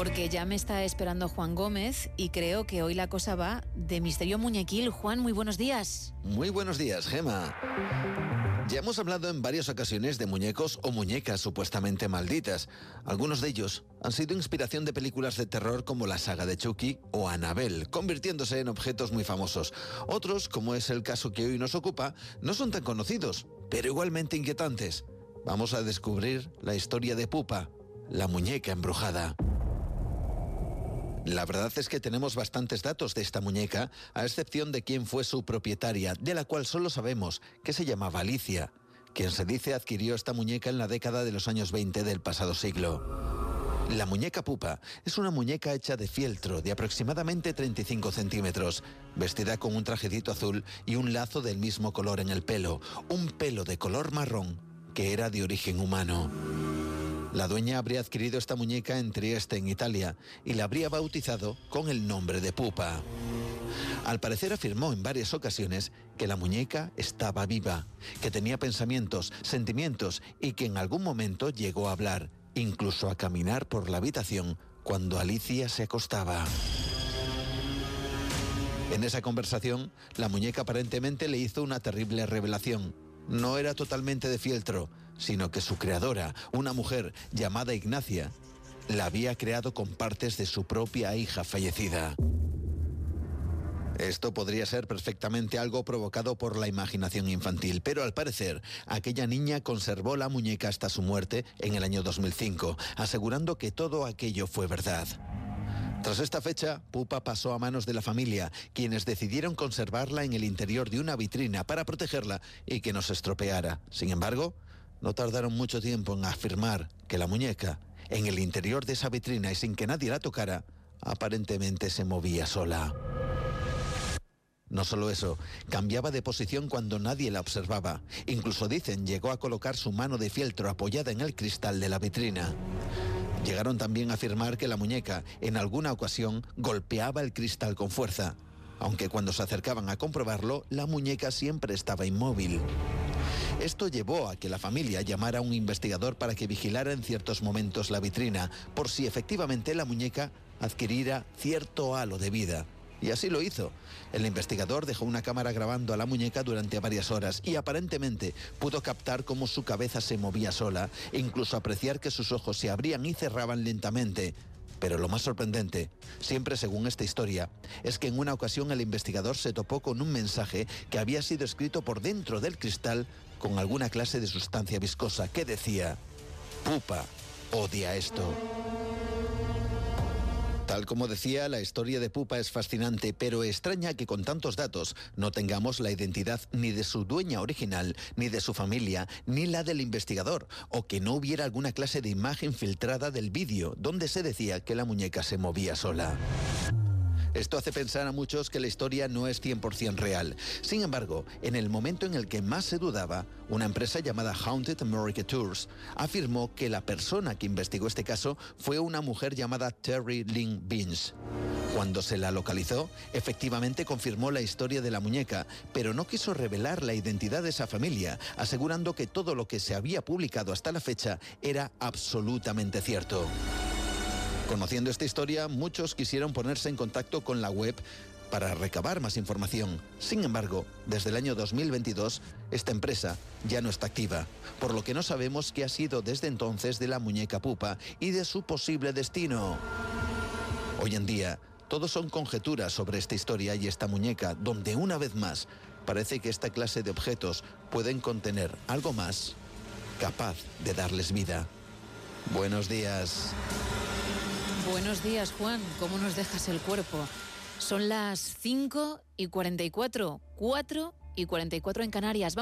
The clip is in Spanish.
Porque ya me está esperando Juan Gómez y creo que hoy la cosa va de misterio muñequil. Juan, muy buenos días. Muy buenos días, Gema. Ya hemos hablado en varias ocasiones de muñecos o muñecas supuestamente malditas. Algunos de ellos han sido inspiración de películas de terror como la saga de Chucky o Annabelle, convirtiéndose en objetos muy famosos. Otros, como es el caso que hoy nos ocupa, no son tan conocidos, pero igualmente inquietantes. Vamos a descubrir la historia de Pupa, la muñeca embrujada. La verdad es que tenemos bastantes datos de esta muñeca, a excepción de quién fue su propietaria, de la cual solo sabemos que se llamaba Alicia, quien se dice adquirió esta muñeca en la década de los años 20 del pasado siglo. La muñeca pupa es una muñeca hecha de fieltro de aproximadamente 35 centímetros, vestida con un trajecito azul y un lazo del mismo color en el pelo, un pelo de color marrón que era de origen humano. La dueña habría adquirido esta muñeca en Trieste, en Italia, y la habría bautizado con el nombre de Pupa. Al parecer afirmó en varias ocasiones que la muñeca estaba viva, que tenía pensamientos, sentimientos y que en algún momento llegó a hablar, incluso a caminar por la habitación cuando Alicia se acostaba. En esa conversación, la muñeca aparentemente le hizo una terrible revelación. No era totalmente de fieltro, sino que su creadora, una mujer llamada Ignacia, la había creado con partes de su propia hija fallecida. Esto podría ser perfectamente algo provocado por la imaginación infantil, pero al parecer aquella niña conservó la muñeca hasta su muerte en el año 2005, asegurando que todo aquello fue verdad. Tras esta fecha, Pupa pasó a manos de la familia, quienes decidieron conservarla en el interior de una vitrina para protegerla y que no se estropeara. Sin embargo, no tardaron mucho tiempo en afirmar que la muñeca, en el interior de esa vitrina y sin que nadie la tocara, aparentemente se movía sola. No solo eso, cambiaba de posición cuando nadie la observaba. Incluso dicen llegó a colocar su mano de fieltro apoyada en el cristal de la vitrina. Llegaron también a afirmar que la muñeca en alguna ocasión golpeaba el cristal con fuerza, aunque cuando se acercaban a comprobarlo, la muñeca siempre estaba inmóvil. Esto llevó a que la familia llamara a un investigador para que vigilara en ciertos momentos la vitrina, por si efectivamente la muñeca adquiriera cierto halo de vida. Y así lo hizo. El investigador dejó una cámara grabando a la muñeca durante varias horas y aparentemente pudo captar cómo su cabeza se movía sola e incluso apreciar que sus ojos se abrían y cerraban lentamente. Pero lo más sorprendente, siempre según esta historia, es que en una ocasión el investigador se topó con un mensaje que había sido escrito por dentro del cristal con alguna clase de sustancia viscosa que decía, Pupa odia esto. Tal como decía, la historia de Pupa es fascinante, pero extraña que con tantos datos no tengamos la identidad ni de su dueña original, ni de su familia, ni la del investigador, o que no hubiera alguna clase de imagen filtrada del vídeo donde se decía que la muñeca se movía sola. Esto hace pensar a muchos que la historia no es 100% real. Sin embargo, en el momento en el que más se dudaba, una empresa llamada Haunted America Tours afirmó que la persona que investigó este caso fue una mujer llamada Terry Lynn Beans. Cuando se la localizó, efectivamente confirmó la historia de la muñeca, pero no quiso revelar la identidad de esa familia, asegurando que todo lo que se había publicado hasta la fecha era absolutamente cierto. Conociendo esta historia, muchos quisieron ponerse en contacto con la web para recabar más información. Sin embargo, desde el año 2022, esta empresa ya no está activa, por lo que no sabemos qué ha sido desde entonces de la muñeca pupa y de su posible destino. Hoy en día, todos son conjeturas sobre esta historia y esta muñeca, donde una vez más parece que esta clase de objetos pueden contener algo más capaz de darles vida. Buenos días. Buenos días, Juan. ¿Cómo nos dejas el cuerpo? Son las 5 y 44, 4 y 44 en Canarias.